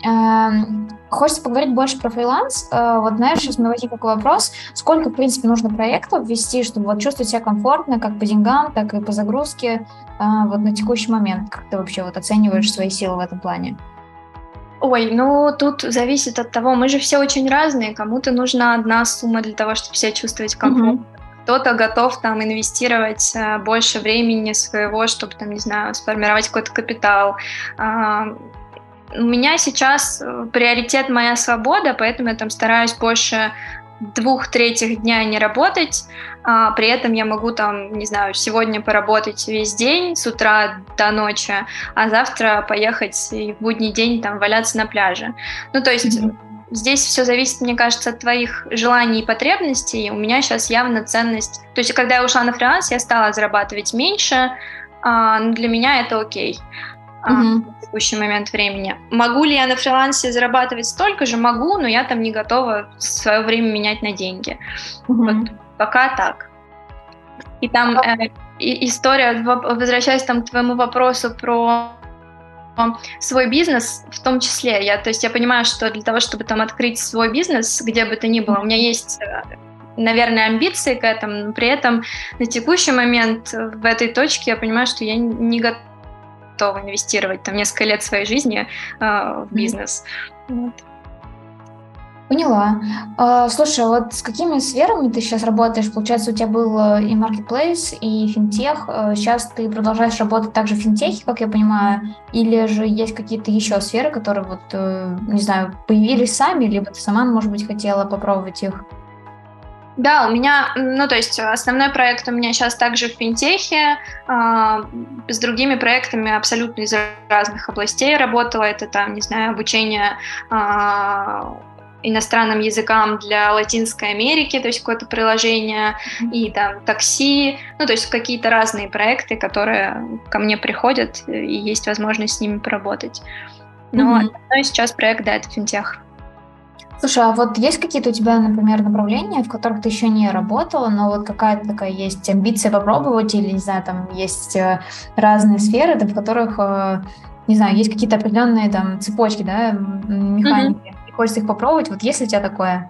Эм, хочется поговорить больше про фриланс. Э, вот, знаешь, сейчас у меня возник такой вопрос. Сколько, в принципе, нужно проектов ввести, чтобы вот чувствовать себя комфортно как по деньгам, так и по загрузке э, вот на текущий момент? Как ты вообще вот оцениваешь свои силы в этом плане? Ой, ну тут зависит от того, мы же все очень разные. Кому-то нужна одна сумма для того, чтобы себя чувствовать комфортно. Mm-hmm кто-то готов там инвестировать э, больше времени своего, чтобы там, не знаю, сформировать какой-то капитал. У меня сейчас э, приоритет моя свобода, поэтому я там стараюсь больше двух третьих дня не работать, а при этом я могу там, не знаю, сегодня поработать весь день с утра до ночи, а завтра поехать и в будний день там валяться на пляже. Ну, то есть mm-hmm. здесь все зависит, мне кажется, от твоих желаний и потребностей. У меня сейчас явно ценность... То есть когда я ушла на фриланс, я стала зарабатывать меньше, а, но для меня это окей mm-hmm. в текущий момент времени. Могу ли я на фрилансе зарабатывать столько же? Могу, но я там не готова свое время менять на деньги. Mm-hmm. Вот пока так. И там э, история, возвращаясь там к твоему вопросу про свой бизнес в том числе. Я, то есть я понимаю, что для того, чтобы там открыть свой бизнес, где бы то ни было, у меня есть э, наверное, амбиции к этому, но при этом на текущий момент в этой точке я понимаю, что я не готова готова инвестировать там несколько лет своей жизни э, в бизнес. Вот. Поняла. А, слушай, вот с какими сферами ты сейчас работаешь? Получается, у тебя был э, и маркетплейс, и финтех. Э, сейчас ты продолжаешь работать также в финтехе, как я понимаю, или же есть какие-то еще сферы, которые вот, э, не знаю, появились сами, либо ты сама, может быть, хотела попробовать их? Да, у меня, ну то есть основной проект у меня сейчас также в финтехе, э, с другими проектами абсолютно из разных областей работала. Это там, не знаю, обучение э, иностранным языкам для Латинской Америки, то есть какое-то приложение, и там такси, ну, то есть какие-то разные проекты, которые ко мне приходят, и есть возможность с ними поработать. Но mm-hmm. сейчас проект, да, это финтех. Слушай, а вот есть какие-то у тебя, например, направления, в которых ты еще не работала, но вот какая-то такая есть амбиция попробовать, или, не знаю, там есть э, разные сферы, в которых, э, не знаю, есть какие-то определенные там цепочки, да, механики, mm-hmm. и хочется их попробовать. Вот есть ли у тебя такое?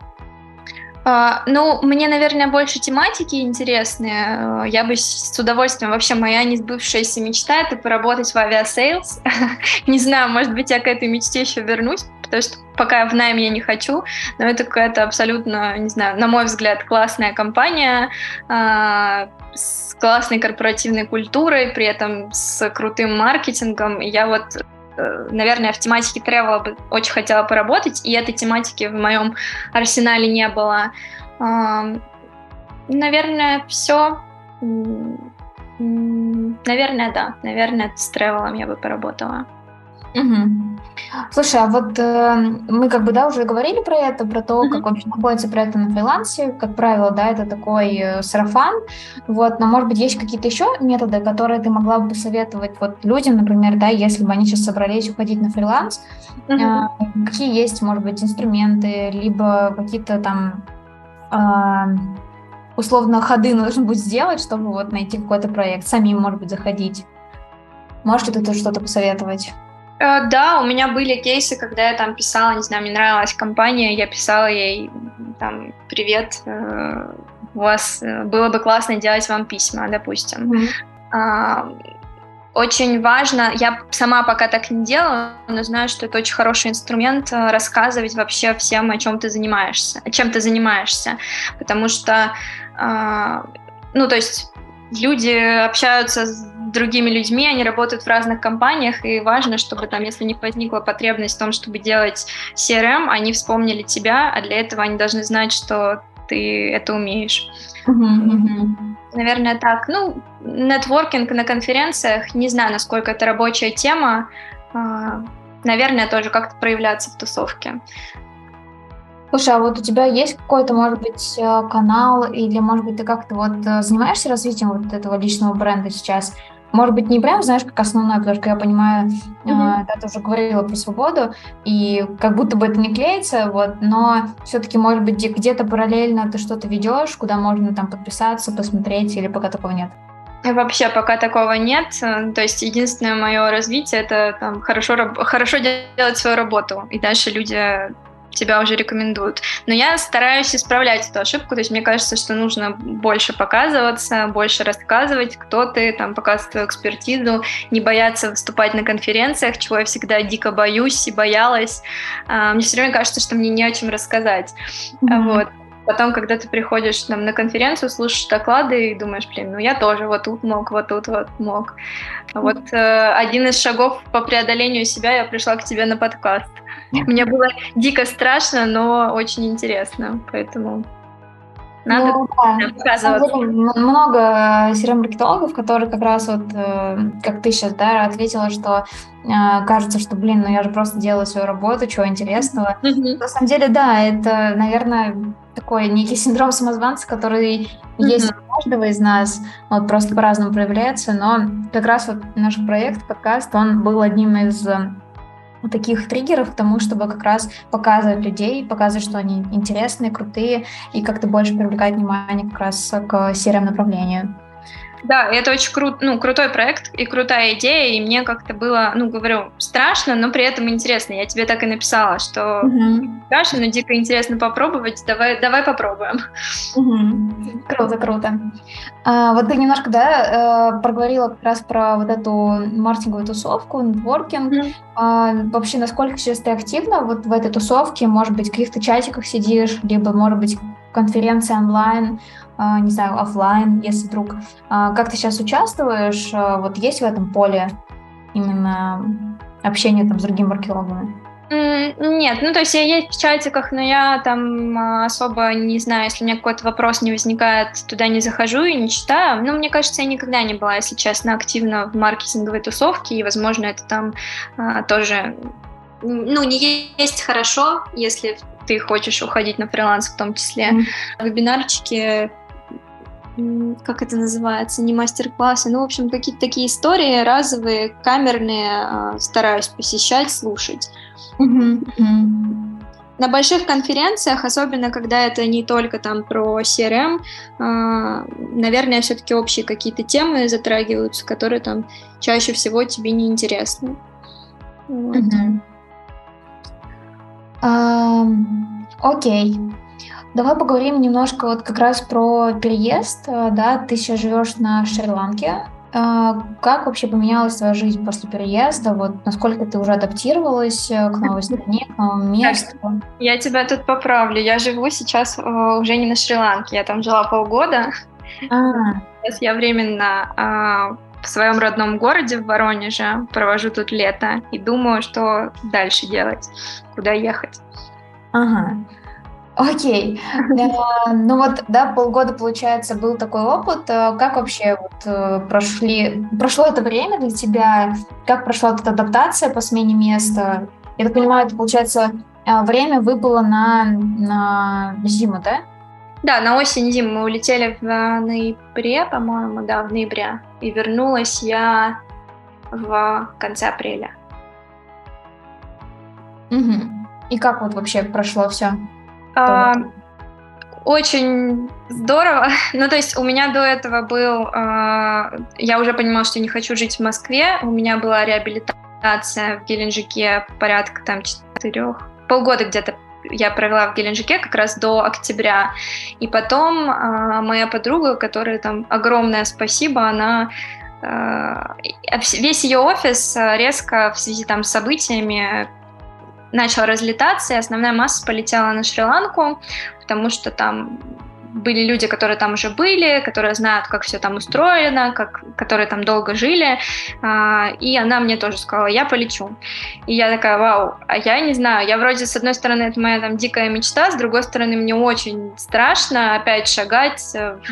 Э, ну, мне, наверное, больше тематики интересные. Я бы с удовольствием... Вообще, моя несбывшаяся мечта — это поработать в Aviasales. не знаю, может быть, я к этой мечте еще вернусь, потому что пока в найм я не хочу, но это какая-то абсолютно, не знаю, на мой взгляд, классная компания э, с классной корпоративной культурой, при этом с крутым маркетингом. И я вот э, наверное, в тематике тревела бы очень хотела поработать, и этой тематики в моем арсенале не было. Наверное, все. Наверное, да. Наверное, с тревелом я бы поработала. Угу. Слушай, а вот э, мы как бы, да, уже говорили про это, про то, mm-hmm. как вообще находятся проекты на фрилансе. Как правило, да, это такой э, сарафан. Вот, но, может быть, есть какие-то еще методы, которые ты могла бы посоветовать вот людям, например, да, если бы они сейчас собрались уходить на фриланс. Mm-hmm. Э, какие есть, может быть, инструменты, либо какие-то там э, условно ходы нужно будет сделать, чтобы вот найти какой-то проект, самим, может быть, заходить. Можешь ли ты что-то посоветовать? Э, да, у меня были кейсы, когда я там писала, не знаю, мне нравилась компания, я писала ей там «Привет, э, у вас э, было бы классно делать вам письма, допустим». Mm-hmm. Очень важно, я сама пока так не делала, но знаю, что это очень хороший инструмент рассказывать вообще всем, о чем ты занимаешься, чем ты занимаешься, потому что, ну, то есть люди общаются с другими людьми, они работают в разных компаниях, и важно, чтобы там, если них возникла потребность в том, чтобы делать CRM, они вспомнили тебя, а для этого они должны знать, что ты это умеешь. Наверное, так. Ну, нетворкинг на конференциях, не знаю, насколько это рабочая тема, а, наверное, тоже как-то проявляться в тусовке. Слушай, а вот у тебя есть какой-то, может быть, э, канал или, может быть, ты как-то вот э, занимаешься развитием вот этого личного бренда сейчас? Может быть, не прям, знаешь, как основное, потому что я понимаю, mm-hmm. да, ты уже говорила про свободу, и как будто бы это не клеится, вот, но все-таки, может быть, где-то параллельно ты что-то ведешь, куда можно там подписаться, посмотреть, или пока такого нет? Вообще пока такого нет. То есть единственное мое развитие это там, хорошо, хорошо делать свою работу. И дальше люди тебя уже рекомендуют. Но я стараюсь исправлять эту ошибку, то есть мне кажется, что нужно больше показываться, больше рассказывать, кто ты, там, показывать свою экспертизу, не бояться выступать на конференциях, чего я всегда дико боюсь и боялась. А, мне все время кажется, что мне не о чем рассказать. Mm-hmm. Вот. Потом, когда ты приходишь там, на конференцию, слушаешь доклады и думаешь, блин, ну я тоже вот тут мог, вот тут вот мог. Вот э, один из шагов по преодолению себя я пришла к тебе на подкаст. Мне было дико страшно, но очень интересно, поэтому надо ну, да. Много CRM-маркетологов, которые как раз вот, э, как ты сейчас, да, ответила, что э, кажется, что, блин, ну я же просто делаю свою работу, чего интересного. Mm-hmm. На самом деле, да, это, наверное, такой некий синдром самозванца, который mm-hmm. есть у каждого из нас, вот просто по-разному проявляется, но как раз вот наш проект, подкаст, он был одним из таких триггеров к тому, чтобы как раз показывать людей, показывать, что они интересные, крутые, и как-то больше привлекать внимание как раз к серым направлению. Да, это очень крут, ну, крутой проект и крутая идея, и мне как-то было, ну, говорю, страшно, но при этом интересно. Я тебе так и написала, что угу. страшно, но дико интересно попробовать. Давай, давай попробуем. Угу. Круто, круто. А, вот ты немножко, да, э, проговорила как раз про вот эту маркетинговую тусовку, нетворкинг. Угу. А, вообще, насколько сейчас ты активна вот в этой тусовке? Может быть, в каких-то чатиках сидишь, либо, может быть, конференции онлайн? А, не знаю, офлайн, если вдруг. А, как ты сейчас участвуешь? А, вот есть в этом поле именно общение там с другими маркетологами? Нет, ну то есть я есть в чатиках, но я там особо не знаю, если у меня какой-то вопрос не возникает, туда не захожу и не читаю. Ну, мне кажется, я никогда не была, если честно, активна в маркетинговой тусовке, и, возможно, это там а, тоже ну, не есть хорошо, если ты хочешь уходить на фриланс в том числе. Mm-hmm. Вебинарчики как это называется, не мастер-классы, ну, в общем, какие-то такие истории разовые, камерные, стараюсь посещать, слушать. Mm-hmm. Mm-hmm. На больших конференциях, особенно когда это не только там про CRM, э, наверное, все-таки общие какие-то темы затрагиваются, которые там чаще всего тебе не интересны. Вот. Окей. Давай поговорим немножко вот как раз про переезд. Да, ты сейчас живешь на Шри-Ланке. А, как вообще поменялась твоя жизнь после переезда? Вот насколько ты уже адаптировалась э, к новой стране, к новому месту? Я тебя тут поправлю. Я живу сейчас э, уже не на Шри-Ланке. Я там жила полгода. А. Сейчас я временно а, в своем родном городе, в Воронеже, провожу тут лето и думаю, что дальше делать, куда ехать. Ага. Окей. Э, ну вот, да, полгода, получается, был такой опыт. Э, как вообще вот э, прошли, прошло это время для тебя? Как прошла эта адаптация по смене места? Я так понимаю, это, получается, время выпало на, на зиму, да? Да, на осень-зиму мы улетели в ноябре, по-моему, да, в ноябре. И вернулась я в конце апреля. Угу. И как вот вообще прошло все? А, очень здорово. Ну, то есть у меня до этого был... А, я уже понимала, что не хочу жить в Москве. У меня была реабилитация в Геленджике порядка там четырех... Полгода где-то я провела в Геленджике как раз до октября. И потом э, моя подруга, которая там огромное спасибо, она э, весь ее офис резко в связи там с событиями начал разлетаться, и основная масса полетела на Шри-Ланку, потому что там были люди, которые там уже были, которые знают, как все там устроено, как, которые там долго жили. А, и она мне тоже сказала, я полечу. И я такая, вау, а я не знаю, я вроде, с одной стороны, это моя там дикая мечта, с другой стороны, мне очень страшно опять шагать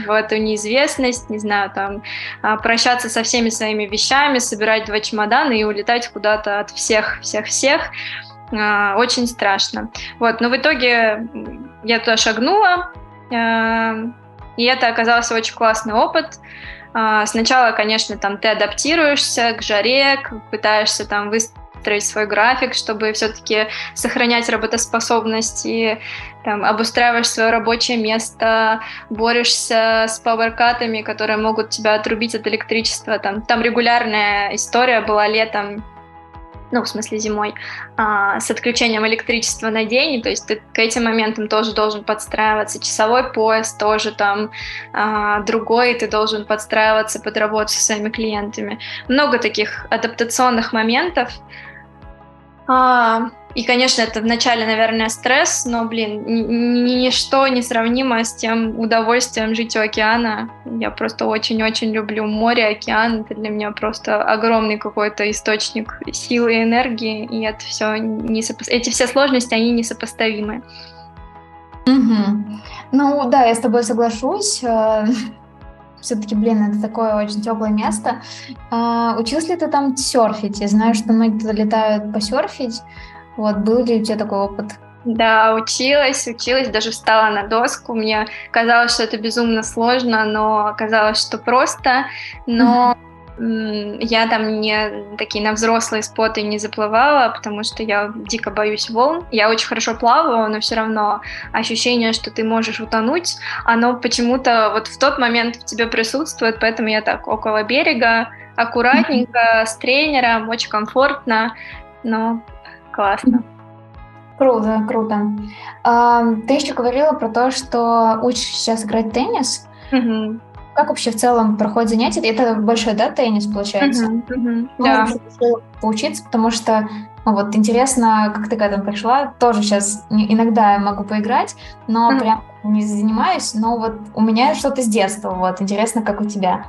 в эту неизвестность, не знаю, там, а, прощаться со всеми своими вещами, собирать два чемодана и улетать куда-то от всех-всех-всех. А, очень страшно. Вот, но в итоге я туда шагнула, а, и это оказался очень классный опыт. А, сначала, конечно, там ты адаптируешься к жаре, пытаешься там выстроить свой график, чтобы все-таки сохранять работоспособность и там, обустраиваешь свое рабочее место, борешься с пауэркатами, которые могут тебя отрубить от электричества. Там, там регулярная история была летом, ну, в смысле зимой, а, с отключением электричества на день, то есть ты к этим моментам тоже должен подстраиваться. Часовой пояс тоже там а, другой, ты должен подстраиваться под работу со своими клиентами. Много таких адаптационных моментов. А, и, конечно, это вначале, наверное, стресс, но, блин, ничто не сравнимо с тем удовольствием жить у океана. Я просто очень-очень люблю море, океан. Это для меня просто огромный какой-то источник силы и энергии, и это все не сопо... эти все сложности, они несопоставимы. Угу. Ну да, я с тобой соглашусь. Э, Все-таки, блин, это такое очень теплое место. А, учился ли ты там серфить? Я знаю, что многие летают посерфить. Вот, был ли у тебя такой опыт? Да, училась, училась, даже встала на доску. Мне казалось, что это безумно сложно, но оказалось, что просто. Но я там не такие на взрослые споты не заплывала, потому что я дико боюсь волн. Я очень хорошо плаваю, но все равно ощущение, что ты можешь утонуть, оно почему-то вот в тот момент в тебе присутствует, поэтому я так около берега, аккуратненько, с тренером, очень комфортно, но классно. Круто, круто. А, ты еще говорила про то, что учишь сейчас играть в теннис. Угу. Как вообще в целом проходит занятие? Это большой, да, теннис получается? Угу, угу, ну, да. поучиться, потому что ну, вот интересно, как ты к этому пришла. Тоже сейчас иногда я могу поиграть, но угу. прям не занимаюсь. Но вот у меня что-то с детства. Вот интересно, как у тебя.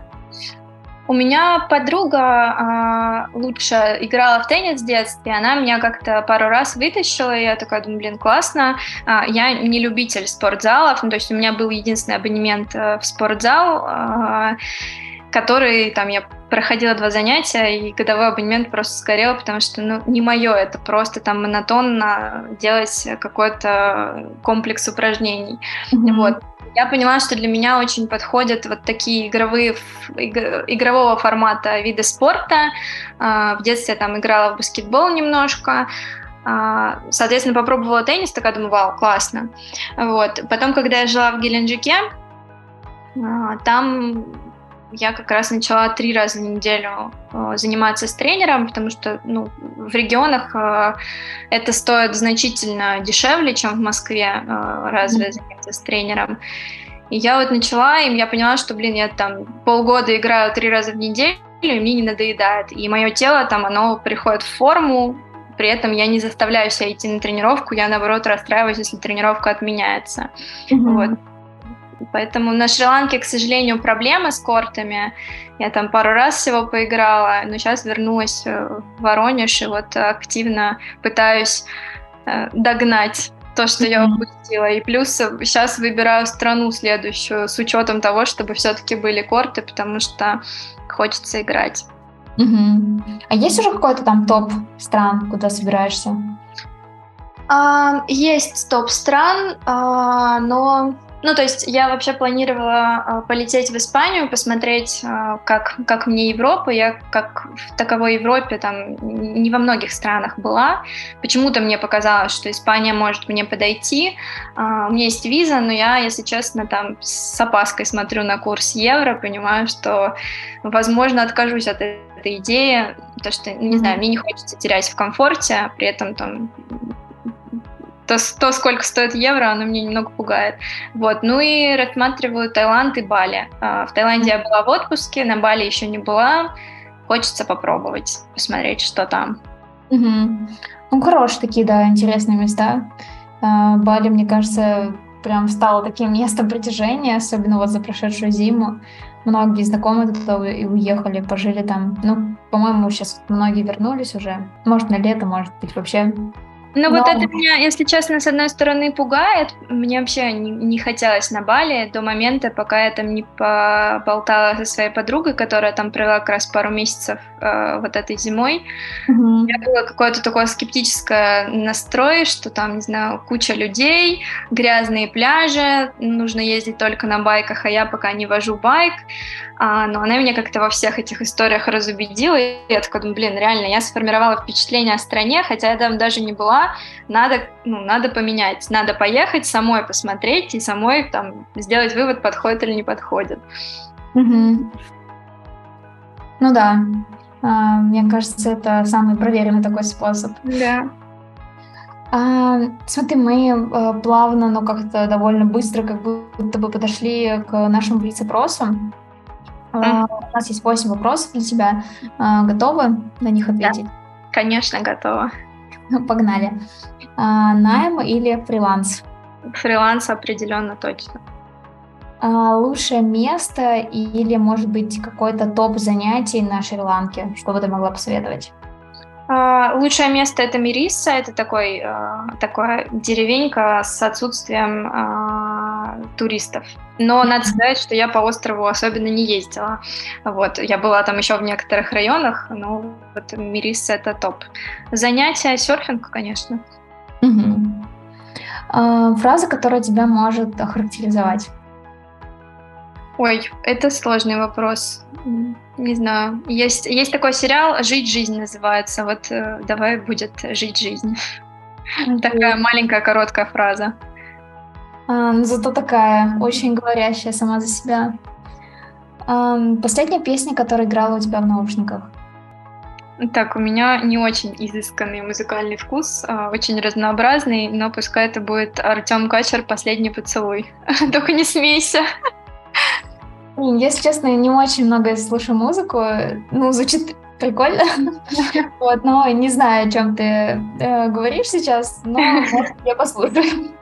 У меня подруга а, лучше играла в теннис в детстве, она меня как-то пару раз вытащила, и я такая думаю, блин, классно. А, я не любитель спортзалов, ну, то есть у меня был единственный абонемент а, в спортзал, а, который там я проходила два занятия, и годовой абонемент просто сгорел, потому что, ну, не мое это, просто там монотонно делать какой-то комплекс упражнений. Mm-hmm. Вот. Я поняла, что для меня очень подходят вот такие игровые, игрового формата виды спорта. А, в детстве я там играла в баскетбол немножко, а, Соответственно, попробовала теннис, такая думаю, вау, классно. Вот. Потом, когда я жила в Геленджике, а, там я как раз начала три раза в неделю э, заниматься с тренером, потому что ну, в регионах э, это стоит значительно дешевле, чем в Москве э, разве mm-hmm. заняться с тренером. И я вот начала, и я поняла, что, блин, я там полгода играю три раза в неделю, и мне не надоедает. И мое тело там, оно приходит в форму, при этом я не заставляю себя идти на тренировку, я наоборот расстраиваюсь, если тренировка отменяется. Mm-hmm. Вот. Поэтому на Шри-Ланке, к сожалению, проблемы с кортами. Я там пару раз всего поиграла, но сейчас вернулась э, в Воронеж и вот активно пытаюсь э, догнать то, что я упустила. И плюс сейчас выбираю страну следующую с учетом того, чтобы все-таки были корты, потому что хочется играть. Угу. А есть уже какой-то там топ стран, куда собираешься? А, есть топ стран, а, но ну, то есть я вообще планировала э, полететь в Испанию, посмотреть, э, как, как мне Европа. Я как в таковой Европе там не во многих странах была. Почему-то мне показалось, что Испания может мне подойти. Э, у меня есть виза, но я, если честно, там с опаской смотрю на курс евро, понимаю, что, возможно, откажусь от этой идеи, потому что, не знаю, мне не хочется терять в комфорте, а при этом там то, то, сколько стоит евро, оно меня немного пугает. Вот. Ну и рассматриваю Таиланд и Бали. А, в Таиланде я была в отпуске, на Бали еще не была. Хочется попробовать, посмотреть, что там. Угу. Ну, хорошие такие, да, интересные места. А, Бали, мне кажется, прям стало таким местом притяжения, особенно вот за прошедшую зиму. Многие знакомые туда и уехали, пожили там. Ну, по-моему, сейчас многие вернулись уже. Может, на лето, может быть, вообще ну Но... вот это меня, если честно, с одной стороны пугает. Мне вообще не, не хотелось на Бали до момента, пока я там не поболтала со своей подругой, которая там провела как раз пару месяцев э, вот этой зимой. Mm-hmm. У меня было какое-то такое скептическое настрой, что там, не знаю, куча людей, грязные пляжи, нужно ездить только на байках, а я пока не вожу байк. А, но она меня как-то во всех этих историях разубедила. И я такая думаю, блин, реально, я сформировала впечатление о стране, хотя я там даже не была. Надо, ну, надо поменять, надо поехать, самой посмотреть и самой там сделать вывод, подходит или не подходит. Угу. Ну да, а, мне кажется, это самый проверенный такой способ. Да. А, смотри, мы а, плавно, но как-то довольно быстро как будто бы подошли к нашему блиц-опросу. Mm. У нас есть 8 вопросов для тебя. А, готовы на них ответить? Да, конечно, готова. Погнали. А, найм или фриланс? Фриланс определенно точно. Лучшее место или, может быть, какой-то топ занятий на Шри-Ланке? Что бы ты могла посоветовать? Лучшее место это Мириса, это такой, такая деревенька с отсутствием туристов. Но надо сказать, что я по острову особенно не ездила. Вот, я была там еще в некоторых районах, но вот Мириса это топ. Занятия серфинг, конечно. Угу. Фраза, которая тебя может охарактеризовать? Ой, это сложный вопрос. Не знаю. Есть, есть такой сериал «Жить жизнь» называется. Вот э, давай будет «Жить жизнь». Такая маленькая короткая фраза. Ну, зато такая, очень говорящая сама за себя. А, последняя песня, которая играла у тебя в наушниках? Так, у меня не очень изысканный музыкальный вкус, а, очень разнообразный, но пускай это будет Артем Качер «Последний поцелуй». Только не смейся. Если честно, я не очень много слушаю музыку. Ну, звучит прикольно. Вот, но не знаю, о чем ты э, говоришь сейчас, но может, я послушаю.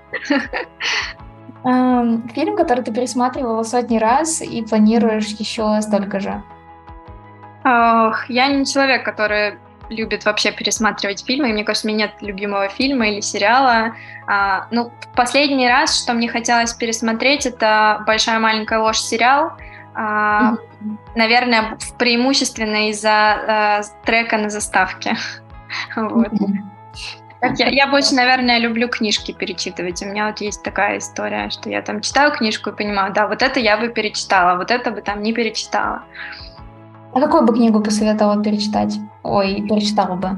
Эм, фильм, который ты пересматривала сотни раз и планируешь еще столько же. Я не человек, который любит вообще пересматривать фильмы. И мне кажется, у меня нет любимого фильма или сериала. А, ну, последний раз, что мне хотелось пересмотреть, это «Большая маленькая ложь» сериал. А, mm-hmm. Наверное, преимущественно из-за э, трека на заставке. вот. mm-hmm. Я, я больше, наверное, люблю книжки перечитывать. У меня вот есть такая история, что я там читаю книжку и понимаю, да, вот это я бы перечитала, вот это бы там не перечитала. А какую бы книгу посоветовала перечитать? Ой, перечитала бы.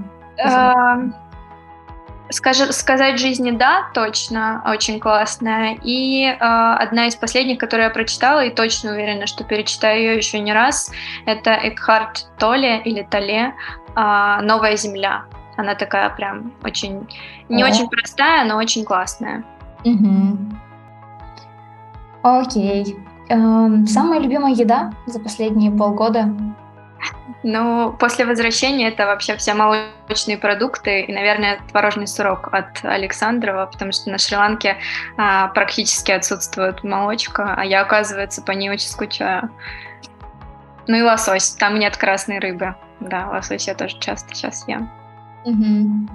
Скажи, сказать жизни да, точно, очень классная. И э, одна из последних, которую я прочитала, и точно уверена, что перечитаю ее еще не раз, это Экхарт Толе или Толе э, «Новая земля». Она такая прям очень, не очень простая, но очень классная. Окей. Эм, самая любимая еда за последние полгода? Ну, после возвращения это вообще все молочные продукты и, наверное, творожный сырок от Александрова, потому что на Шри-Ланке а, практически отсутствует молочка, а я, оказывается, по ней очень скучаю. Ну и лосось, там нет красной рыбы. Да, лосось я тоже часто сейчас ем. Угу.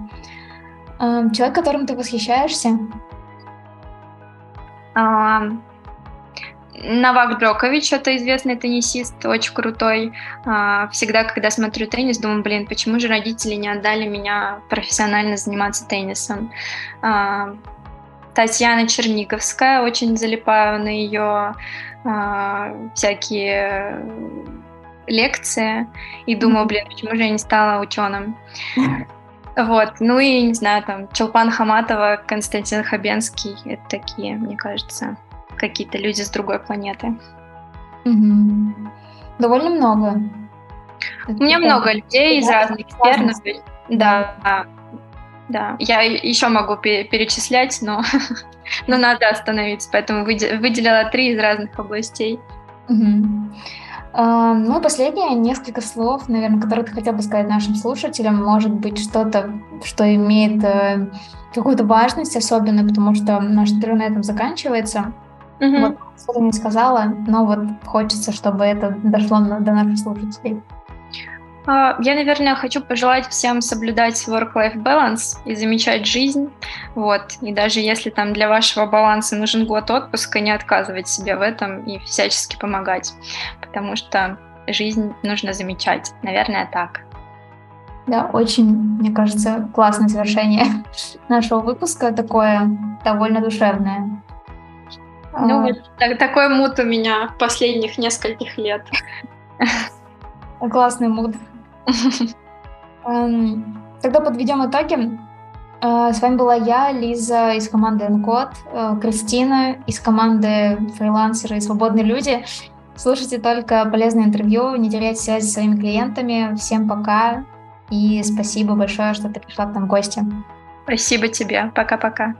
Человек, которым ты восхищаешься? А, Новак Джокович, это известный теннисист, очень крутой. А, всегда, когда смотрю теннис, думаю, блин, почему же родители не отдали меня профессионально заниматься теннисом? А, Татьяна Черниговская, очень залипаю на ее а, всякие лекции и думаю, блин, почему же я не стала ученым? Вот, ну и, не знаю, там, Челпан Хаматова, Константин Хабенский, это такие, мне кажется, какие-то люди с другой планеты. Угу. Довольно много. У меня много людей из разных сфер. Да, да. Я еще могу перечислять, но, но надо остановиться, поэтому выделила три из разных областей. Угу. Ну, последнее, несколько слов, наверное, которые ты хотел бы сказать нашим слушателям. Может быть, что-то, что имеет э, какую-то важность особенно, потому что наш интервью на этом заканчивается. Угу. Вот, что не сказала, но вот хочется, чтобы это дошло до наших слушателей. А, я, наверное, хочу пожелать всем соблюдать work-life balance и замечать жизнь. Вот. И даже если там для вашего баланса нужен год отпуска, не отказывать себе в этом и всячески помогать. Потому что жизнь нужно замечать. Наверное, так. Да, очень, мне кажется, классное завершение нашего выпуска, такое довольно душевное. Ну, вот так, такой мут у меня последних нескольких лет. Классный мут. Эм, тогда подведем итоги. Э, с вами была я, Лиза из команды Encode, э, Кристина из команды фрилансеры и свободные люди. Слушайте только полезное интервью, не теряйте связь с своими клиентами. Всем пока и спасибо большое, что ты пришла к нам в гости. Спасибо тебе. Пока-пока.